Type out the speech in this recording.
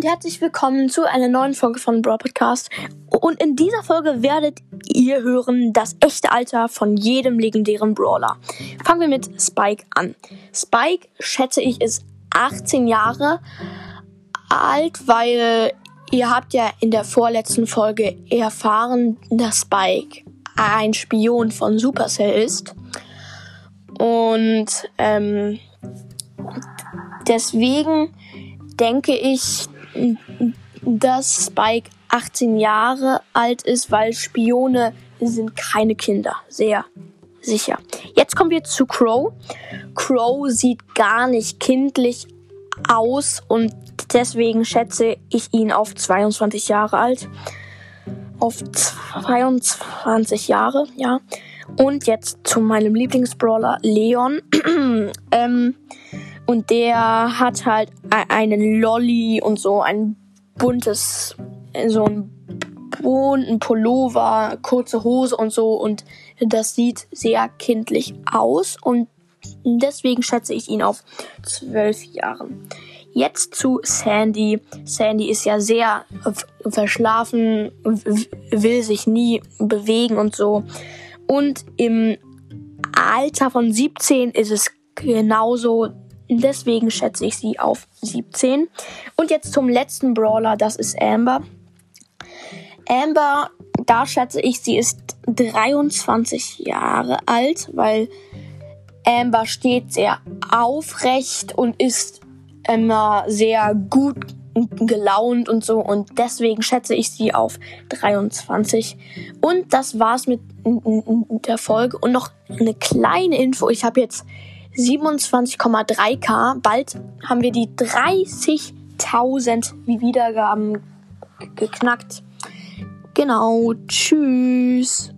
und herzlich willkommen zu einer neuen Folge von Brawl Podcast. Und in dieser Folge werdet ihr hören das echte Alter von jedem legendären Brawler. Fangen wir mit Spike an. Spike, schätze ich, ist 18 Jahre alt, weil ihr habt ja in der vorletzten Folge erfahren, dass Spike ein Spion von Supercell ist. Und ähm, deswegen denke ich, dass Spike 18 Jahre alt ist, weil Spione sind keine Kinder. Sehr sicher. Jetzt kommen wir zu Crow. Crow sieht gar nicht kindlich aus und deswegen schätze ich ihn auf 22 Jahre alt. Auf 22 Jahre, ja. Und jetzt zu meinem Lieblingsbrawler Leon. ähm, und der hat halt e-, einen Lolly und so ein buntes, so ein bunten Pullover, kurze Hose und so. Und das sieht sehr kindlich aus. Und deswegen schätze ich ihn auf zwölf Jahren. Jetzt zu Sandy. Sandy ist ja sehr verschlafen, will sich nie bewegen und so. Und im Alter von 17 ist es genauso Deswegen schätze ich sie auf 17. Und jetzt zum letzten Brawler, das ist Amber. Amber, da schätze ich, sie ist 23 Jahre alt, weil Amber steht sehr aufrecht und ist immer sehr gut gelaunt und so und deswegen schätze ich sie auf 23. Und das war's mit der Folge und noch eine kleine Info. Ich habe jetzt 27,3k. Bald haben wir die 30.000 Wiedergaben geknackt. Genau. Tschüss.